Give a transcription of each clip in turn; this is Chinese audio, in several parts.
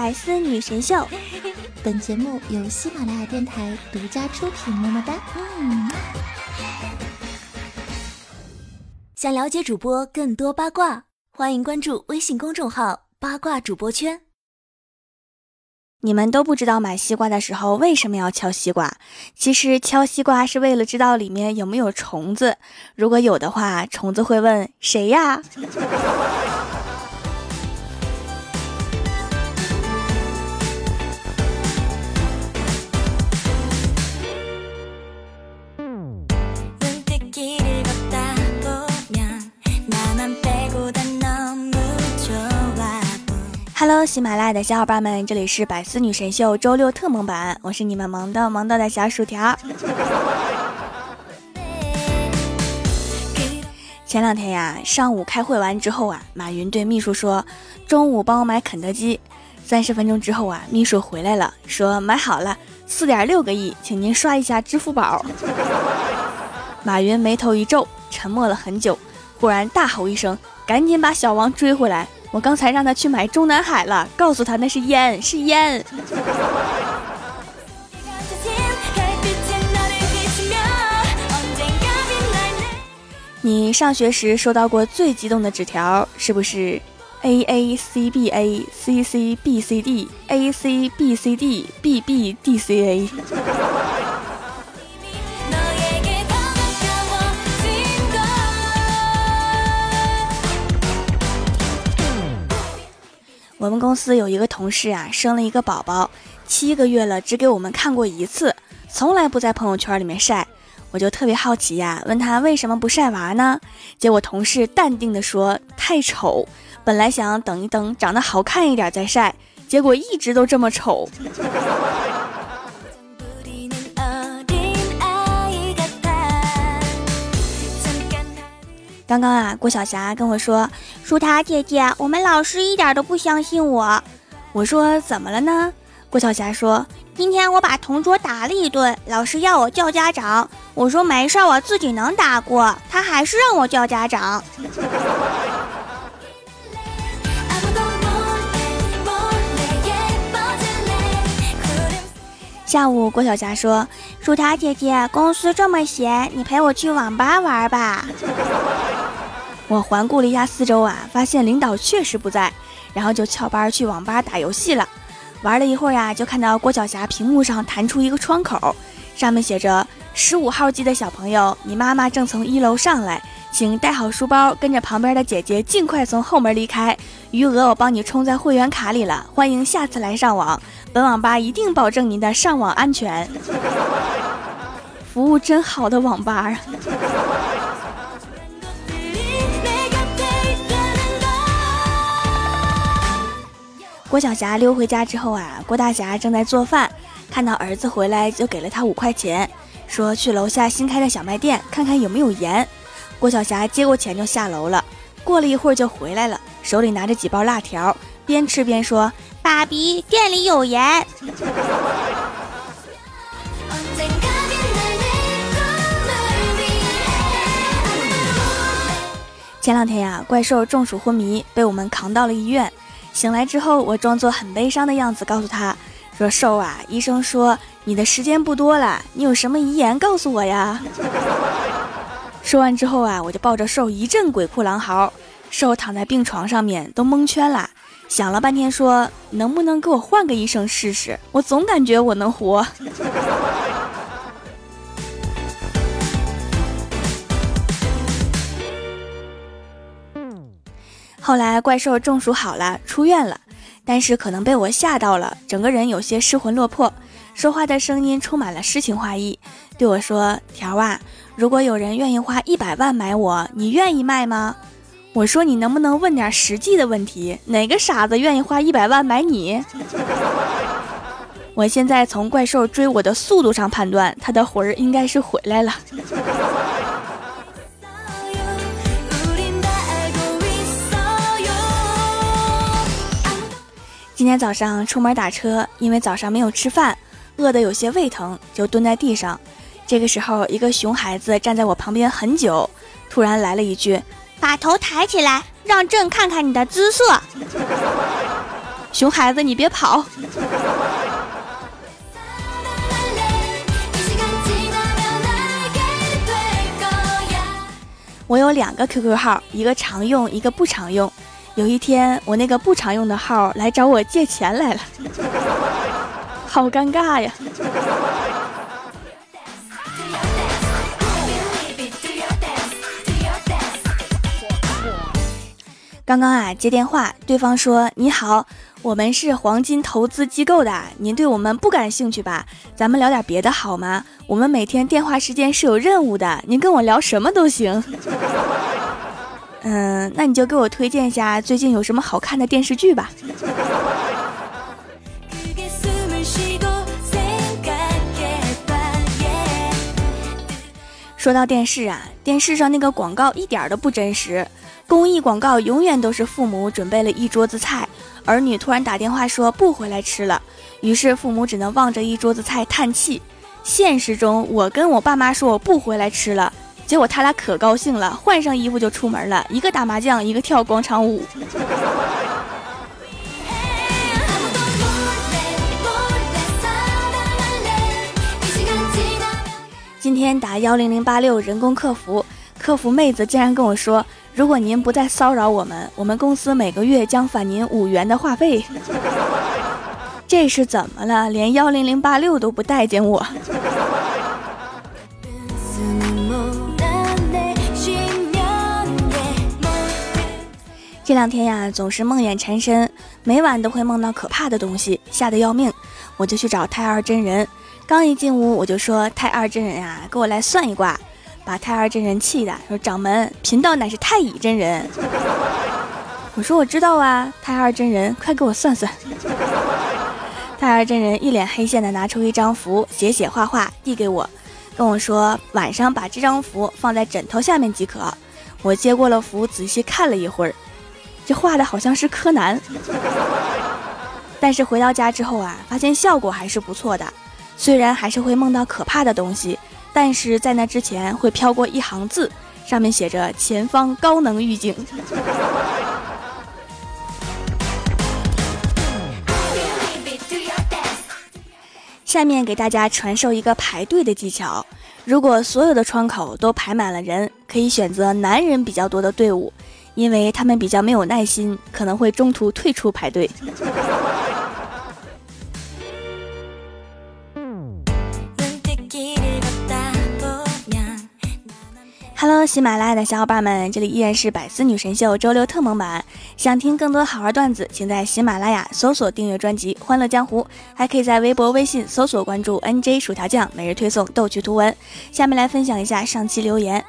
百思女神秀，本节目由喜马拉雅电台独家出品。么么哒！嗯。想了解主播更多八卦，欢迎关注微信公众号“八卦主播圈”。你们都不知道买西瓜的时候为什么要敲西瓜？其实敲西瓜是为了知道里面有没有虫子。如果有的话，虫子会问谁呀？Hello，喜马拉雅的小伙伴们，这里是百思女神秀周六特萌版，我是你们萌到萌到的小薯条。前两天呀，上午开会完之后啊，马云对秘书说：“中午帮我买肯德基。”三十分钟之后啊，秘书回来了，说：“买好了，四点六个亿，请您刷一下支付宝。”马云眉头一皱，沉默了很久，忽然大吼一声：“赶紧把小王追回来！”我刚才让他去买中南海了，告诉他那是烟，是烟。你上学时收到过最激动的纸条是不是？A A C B A C C B C D A C B C D B B D C A。我们公司有一个同事啊，生了一个宝宝，七个月了，只给我们看过一次，从来不在朋友圈里面晒。我就特别好奇呀，问他为什么不晒娃呢？结果同事淡定的说：“太丑。”本来想等一等，长得好看一点再晒，结果一直都这么丑。刚刚啊，郭晓霞跟我说：“舒塔姐姐，我们老师一点都不相信我。”我说：“怎么了呢？”郭晓霞说：“今天我把同桌打了一顿，老师要我叫家长。我说没事，我自己能打过。他还是让我叫家长。”下午，郭晓霞说：“薯条姐姐，公司这么闲，你陪我去网吧玩吧。”我环顾了一下四周啊，发现领导确实不在，然后就翘班去网吧打游戏了。玩了一会儿呀，就看到郭晓霞屏幕上弹出一个窗口，上面写着：“十五号机的小朋友，你妈妈正从一楼上来，请带好书包，跟着旁边的姐姐尽快从后门离开。余额我帮你充在会员卡里了，欢迎下次来上网，本网吧一定保证您的上网安全。服务真好的网吧啊！”郭晓霞溜回家之后啊，郭大侠正在做饭，看到儿子回来，就给了他五块钱，说去楼下新开的小卖店看看有没有盐。郭晓霞接过钱就下楼了，过了一会儿就回来了，手里拿着几包辣条，边吃边说：“爸比，店里有盐。”前两天呀，怪兽中暑昏迷，被我们扛到了医院。醒来之后，我装作很悲伤的样子，告诉他说：“兽啊，医生说你的时间不多了，你有什么遗言告诉我呀？”说完之后啊，我就抱着瘦一阵鬼哭狼嚎，瘦躺在病床上面都蒙圈了，想了半天说：“能不能给我换个医生试试？我总感觉我能活。”后来怪兽中暑好了，出院了，但是可能被我吓到了，整个人有些失魂落魄，说话的声音充满了诗情画意，对我说：“条啊，如果有人愿意花一百万买我，你愿意卖吗？”我说：“你能不能问点实际的问题？哪个傻子愿意花一百万买你？” 我现在从怪兽追我的速度上判断，他的魂儿应该是回来了。今天早上出门打车，因为早上没有吃饭，饿得有些胃疼，就蹲在地上。这个时候，一个熊孩子站在我旁边很久，突然来了一句：“把头抬起来，让朕看看你的姿色。”熊孩子，你别跑。我有两个 QQ 号，一个常用，一个不常用。有一天，我那个不常用的号来找我借钱来了，好尴尬呀！刚刚啊，接电话，对方说：“你好，我们是黄金投资机构的，您对我们不感兴趣吧？咱们聊点别的好吗？我们每天电话时间是有任务的，您跟我聊什么都行。”嗯，那你就给我推荐一下最近有什么好看的电视剧吧。说到电视啊，电视上那个广告一点都不真实，公益广告永远都是父母准备了一桌子菜，儿女突然打电话说不回来吃了，于是父母只能望着一桌子菜叹气。现实中，我跟我爸妈说我不回来吃了。结果他俩可高兴了，换上衣服就出门了，一个打麻将，一个跳广场舞。今天打幺零零八六人工客服，客服妹子竟然跟我说：“如果您不再骚扰我们，我们公司每个月将返您五元的话费。”这是怎么了？连幺零零八六都不待见我？这两天呀，总是梦魇缠身，每晚都会梦到可怕的东西，吓得要命。我就去找太二真人，刚一进屋，我就说：“太二真人啊，给我来算一卦。”把太二真人气的说：“掌门，贫道乃是太乙真人。”我说：“我知道啊，太二真人，快给我算算。”太二真人一脸黑线的拿出一张符，写写画画递给我，跟我说：“晚上把这张符放在枕头下面即可。”我接过了符，仔细看了一会儿。这画的好像是柯南，但是回到家之后啊，发现效果还是不错的。虽然还是会梦到可怕的东西，但是在那之前会飘过一行字，上面写着“前方高能预警”。下面给大家传授一个排队的技巧：如果所有的窗口都排满了人，可以选择男人比较多的队伍。因为他们比较没有耐心，可能会中途退出排队。Hello，喜马拉雅的小伙伴们，这里依然是百思女神秀周六特蒙版。想听更多好玩段子，请在喜马拉雅搜索订阅专辑《欢乐江湖》，还可以在微博、微信搜索关注 NJ 薯条酱，每日推送逗趣图文。下面来分享一下上期留言。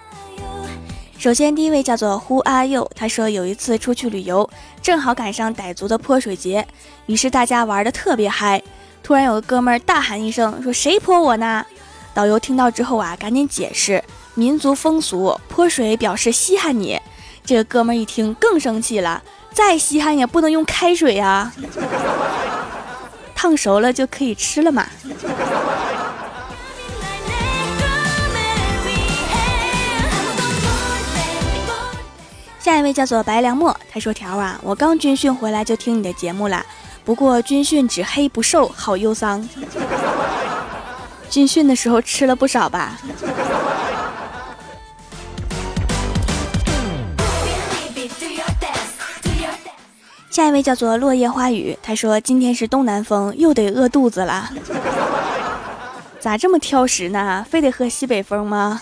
首先，第一位叫做呼阿佑，他说有一次出去旅游，正好赶上傣族的泼水节，于是大家玩的特别嗨。突然有个哥们儿大喊一声，说谁泼我呢？导游听到之后啊，赶紧解释民族风俗，泼水表示稀罕你。这个哥们儿一听更生气了，再稀罕也不能用开水呀，烫熟了就可以吃了嘛。下一位叫做白良墨，他说：“条啊，我刚军训回来就听你的节目了，不过军训只黑不瘦，好忧伤。军训的时候吃了不少吧？”下一位叫做落叶花雨，他说：“今天是东南风，又得饿肚子了。咋这么挑食呢？非得喝西北风吗？”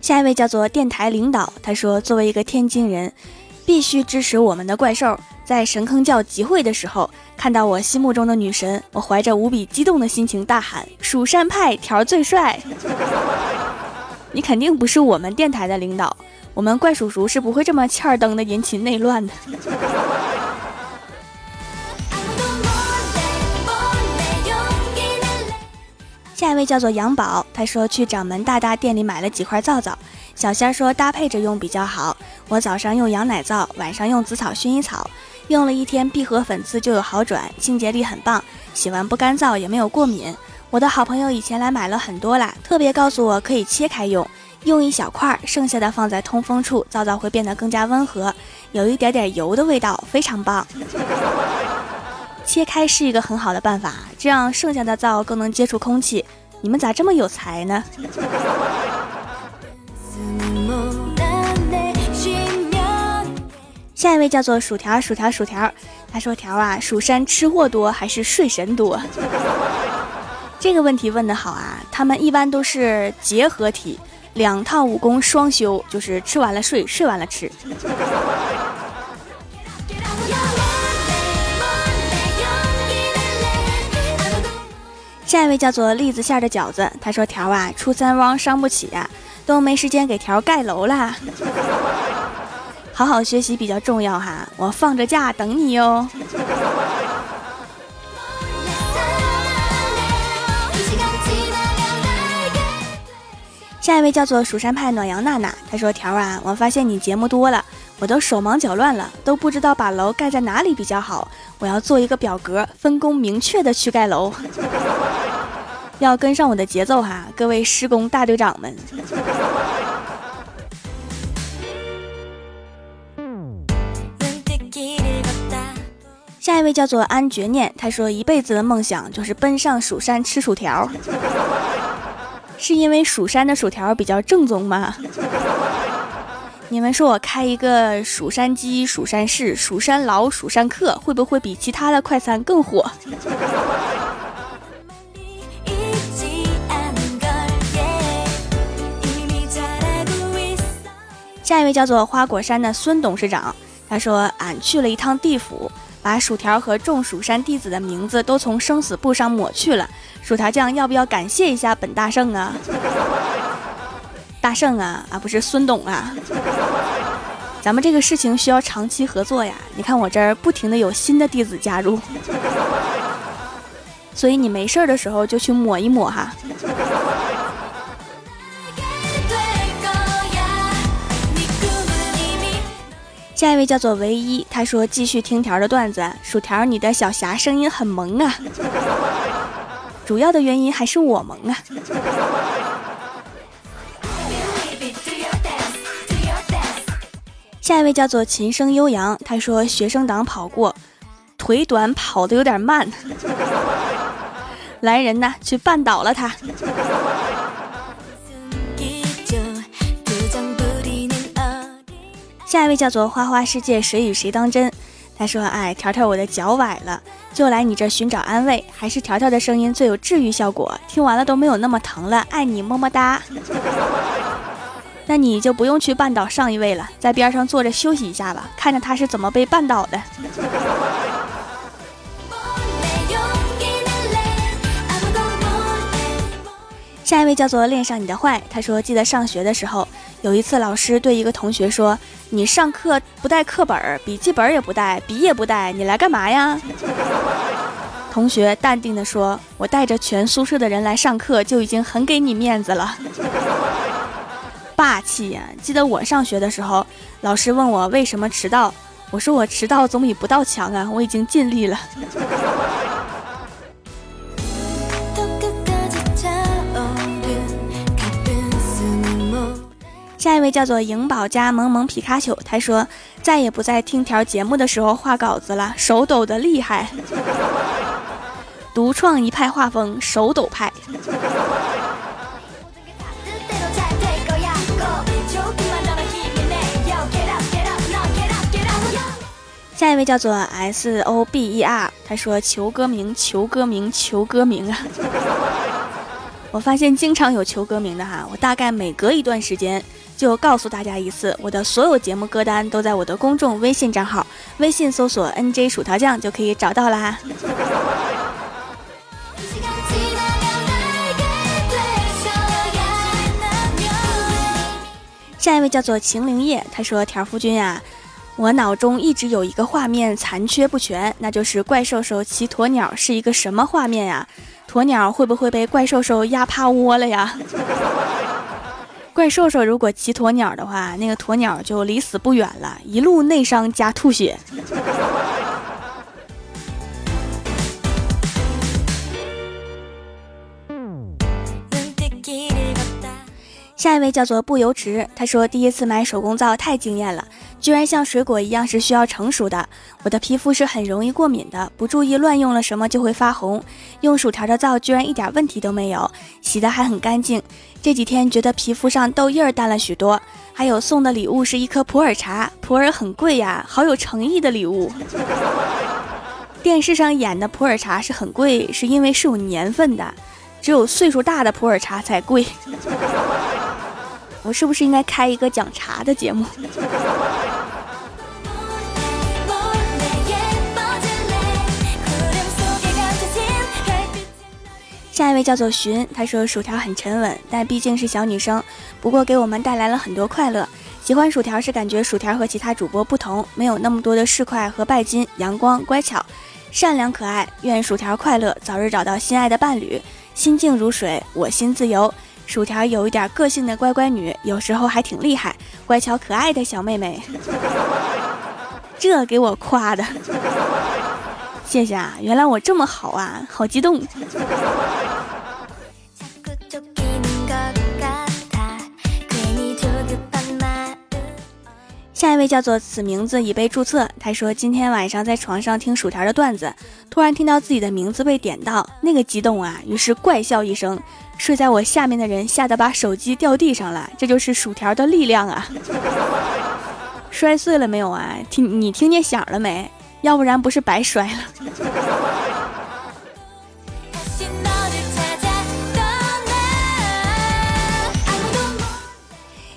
下一位叫做电台领导，他说：“作为一个天津人，必须支持我们的怪兽。在神坑教集会的时候，看到我心目中的女神，我怀着无比激动的心情大喊：‘蜀山派条最帅！’你肯定不是我们电台的领导，我们怪叔叔是不会这么欠儿登的引起内乱的。”下一位叫做杨宝，他说去掌门大大店里买了几块皂皂，小仙说搭配着用比较好。我早上用羊奶皂，晚上用紫草薰衣草，用了一天闭合粉刺就有好转，清洁力很棒，洗完不干燥也没有过敏。我的好朋友以前来买了很多啦，特别告诉我可以切开用，用一小块，剩下的放在通风处，皂皂会变得更加温和，有一点点油的味道，非常棒。切开是一个很好的办法，这样剩下的皂更能接触空气。你们咋这么有才呢？下一位叫做薯条，薯条，薯条。他说：“条啊，蜀山吃货多还是睡神多？”这个问题问的好啊！他们一般都是结合体，两套武功双修，就是吃完了睡，睡完了吃。下一位叫做栗子馅的饺子，他说：“条啊，初三汪伤不起呀，都没时间给条盖楼啦。好好学习比较重要哈，我放着假等你哟。”下一位叫做蜀山派暖阳娜娜，她说：“条啊，我发现你节目多了，我都手忙脚乱了，都不知道把楼盖在哪里比较好。我要做一个表格，分工明确的去盖楼。”要跟上我的节奏哈，各位施工大队长们。下一位叫做安绝念，他说一辈子的梦想就是奔上蜀山吃薯条，是因为蜀山的薯条比较正宗吗？你们说我开一个蜀山鸡、蜀山市、蜀山老、蜀山客，会不会比其他的快餐更火？下一位叫做花果山的孙董事长，他说：“俺去了一趟地府，把薯条和众蜀山弟子的名字都从生死簿上抹去了。薯条酱要不要感谢一下本大圣啊？大圣啊啊，不是孙董啊！咱们这个事情需要长期合作呀。你看我这儿不停的有新的弟子加入，所以你没事儿的时候就去抹一抹哈。”下一位叫做唯一，他说继续听条的段子，薯条你的小霞声音很萌啊，主要的原因还是我萌啊。下一位叫做琴声悠扬，他说学生党跑过，腿短跑的有点慢，来人呐，去绊倒了他。下一位叫做花花世界，谁与谁当真？他说：“哎，条条，我的脚崴了，就来你这寻找安慰。还是条条的声音最有治愈效果，听完了都没有那么疼了。爱你，么么哒。那你就不用去绊倒上一位了，在边上坐着休息一下吧，看着他是怎么被绊倒的。”下一位叫做恋上你的坏，他说：“记得上学的时候，有一次老师对一个同学说，你上课不带课本，笔记本也不带，笔也不带，你来干嘛呀？” 同学淡定的说：“我带着全宿舍的人来上课，就已经很给你面子了。” 霸气呀！记得我上学的时候，老师问我为什么迟到，我说我迟到总比不到强啊，我已经尽力了。下一位叫做颖宝加萌萌皮卡丘，他说再也不在听条节目的时候画稿子了，手抖的厉害，独创一派画风，手抖派。下一位叫做 S O B E R，他说求歌名，求歌名，求歌名啊！我发现经常有求歌名的哈，我大概每隔一段时间。就告诉大家一次，我的所有节目歌单都在我的公众微信账号，微信搜索 “nj 薯条酱”就可以找到啦。下一位叫做晴灵叶，他说：“条夫君啊，我脑中一直有一个画面残缺不全，那就是怪兽兽骑鸵鸟是一个什么画面呀？鸵鸟会不会被怪兽兽压趴窝了呀？”怪兽兽如果骑鸵鸟的话，那个鸵鸟就离死不远了，一路内伤加吐血。下一位叫做不由池，他说第一次买手工皂太惊艳了，居然像水果一样是需要成熟的。我的皮肤是很容易过敏的，不注意乱用了什么就会发红。用薯条的皂居然一点问题都没有，洗的还很干净。这几天觉得皮肤上痘印儿淡了许多。还有送的礼物是一颗普洱茶，普洱很贵呀，好有诚意的礼物。电视上演的普洱茶是很贵，是因为是有年份的，只有岁数大的普洱茶才贵。我是不是应该开一个讲茶的节目？下一位叫做寻，他说薯条很沉稳，但毕竟是小女生，不过给我们带来了很多快乐。喜欢薯条是感觉薯条和其他主播不同，没有那么多的市侩和拜金，阳光乖巧，善良可爱。愿薯条快乐，早日找到心爱的伴侣，心静如水，我心自由。薯条有一点个性的乖乖女，有时候还挺厉害，乖巧可爱的小妹妹。这给我夸的，谢谢啊！原来我这么好啊，好激动。下一位叫做此名字已被注册。他说今天晚上在床上听薯条的段子，突然听到自己的名字被点到，那个激动啊！于是怪笑一声。睡在我下面的人吓得把手机掉地上了。这就是薯条的力量啊！摔碎了没有啊？听你听见响了没？要不然不是白摔了。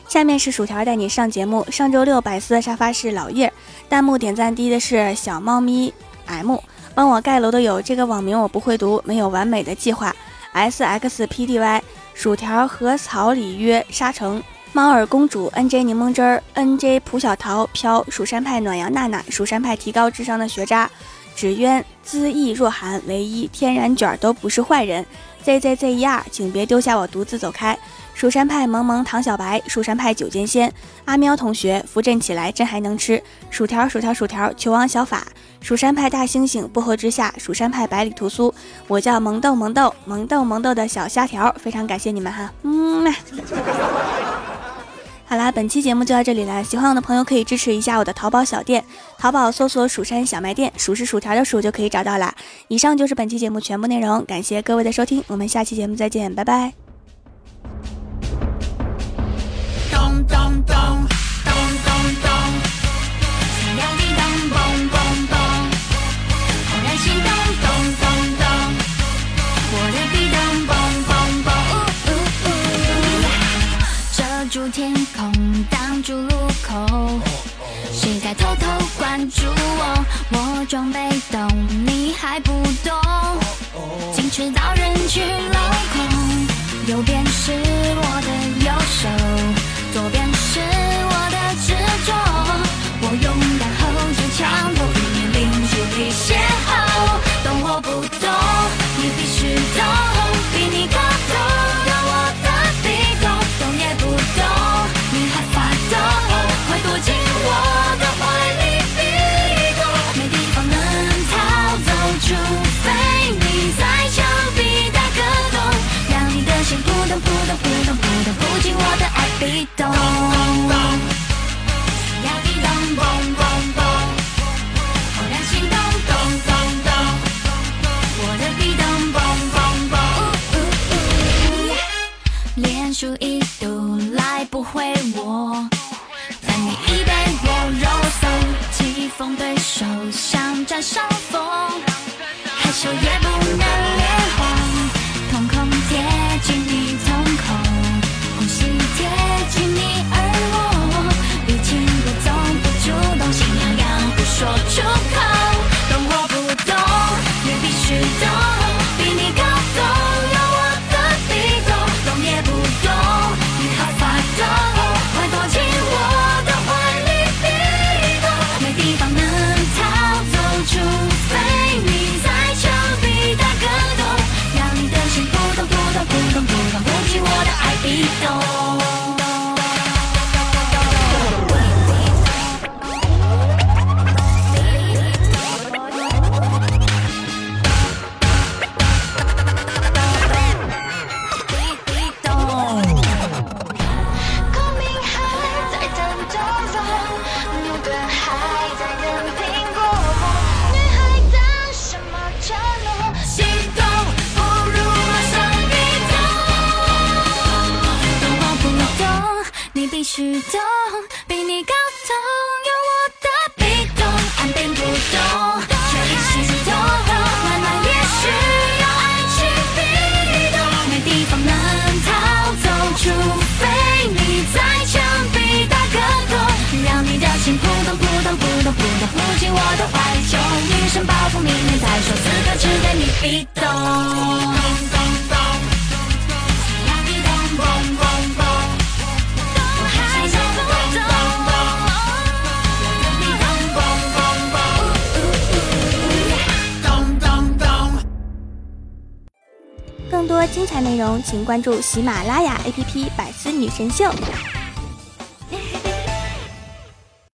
下面是薯条带你上节目。上周六百思的沙发是老叶，弹幕点赞低的是小猫咪 M，帮我盖楼的有这个网名我不会读，没有完美的计划 S X P D Y，薯条和草里约沙城。猫耳公主 N J 柠檬汁儿 N J 蒲小桃飘蜀山派暖阳娜娜蜀山派提高智商的学渣。纸鸢恣意若寒唯一天然卷都不是坏人。Z Z Z E R，，请别丢下我独自走开。蜀山派萌萌唐小白，蜀山派九剑仙，阿喵同学扶朕起来，朕还能吃。薯条薯条薯条，球王小法，蜀山派大猩猩薄荷之下，蜀山派百里屠苏，我叫萌豆萌豆萌豆萌豆的小虾条，非常感谢你们哈，嗯好啦，本期节目就到这里了，喜欢我的朋友可以支持一下我的淘宝小店，淘宝搜索蜀山小卖店，数是薯条的数就可以找到啦。以上就是本期节目全部内容，感谢各位的收听，我们下期节目再见，拜拜。dum dum dum. 就像占上风害羞也不更多精彩内容，请关注喜马拉雅 APP 百思女神秀。